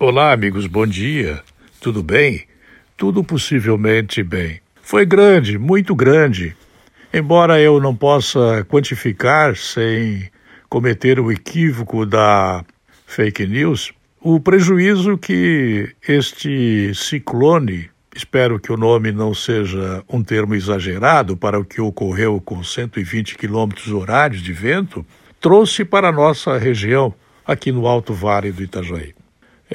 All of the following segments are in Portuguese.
Olá, amigos, bom dia. Tudo bem? Tudo possivelmente bem. Foi grande, muito grande. Embora eu não possa quantificar sem cometer o equívoco da fake news, o prejuízo que este ciclone, espero que o nome não seja um termo exagerado para o que ocorreu com 120 quilômetros horários de vento, trouxe para a nossa região, aqui no Alto Vale do Itajaí.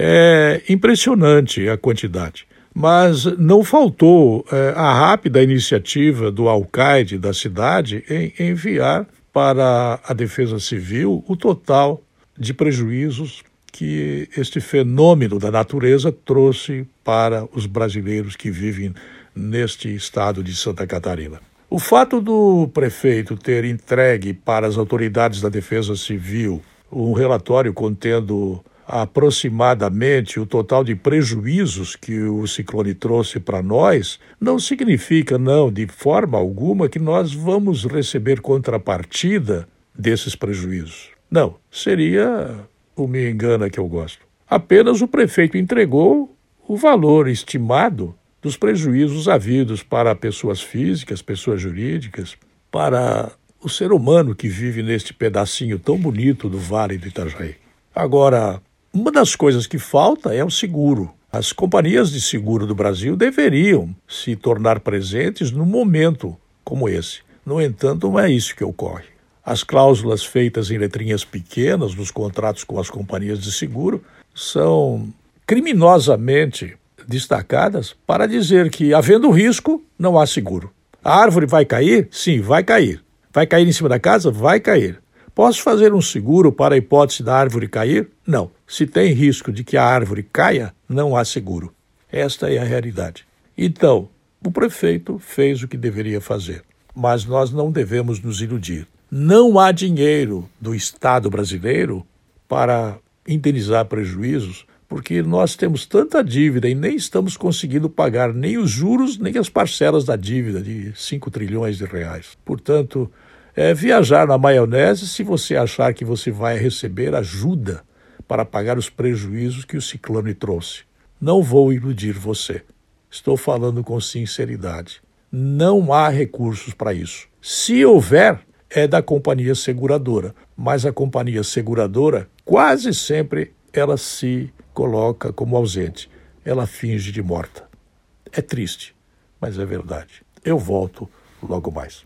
É impressionante a quantidade. Mas não faltou é, a rápida iniciativa do alcaide da cidade em enviar para a Defesa Civil o total de prejuízos que este fenômeno da natureza trouxe para os brasileiros que vivem neste estado de Santa Catarina. O fato do prefeito ter entregue para as autoridades da Defesa Civil um relatório contendo aproximadamente o total de prejuízos que o ciclone trouxe para nós, não significa, não, de forma alguma, que nós vamos receber contrapartida desses prejuízos. Não, seria o me engana que eu gosto. Apenas o prefeito entregou o valor estimado dos prejuízos havidos para pessoas físicas, pessoas jurídicas, para o ser humano que vive neste pedacinho tão bonito do Vale do Itajaí. Agora, uma das coisas que falta é o seguro. As companhias de seguro do Brasil deveriam se tornar presentes num momento como esse. No entanto, não é isso que ocorre. As cláusulas feitas em letrinhas pequenas nos contratos com as companhias de seguro são criminosamente destacadas para dizer que, havendo risco, não há seguro. A árvore vai cair? Sim, vai cair. Vai cair em cima da casa? Vai cair. Posso fazer um seguro para a hipótese da árvore cair? Não. Se tem risco de que a árvore caia, não há seguro. Esta é a realidade. Então, o prefeito fez o que deveria fazer, mas nós não devemos nos iludir. Não há dinheiro do Estado brasileiro para indenizar prejuízos, porque nós temos tanta dívida e nem estamos conseguindo pagar nem os juros nem as parcelas da dívida de 5 trilhões de reais. Portanto, é viajar na maionese se você achar que você vai receber ajuda para pagar os prejuízos que o ciclone trouxe. Não vou iludir você. Estou falando com sinceridade. Não há recursos para isso. Se houver, é da companhia seguradora, mas a companhia seguradora quase sempre ela se coloca como ausente. Ela finge de morta. É triste, mas é verdade. Eu volto logo mais.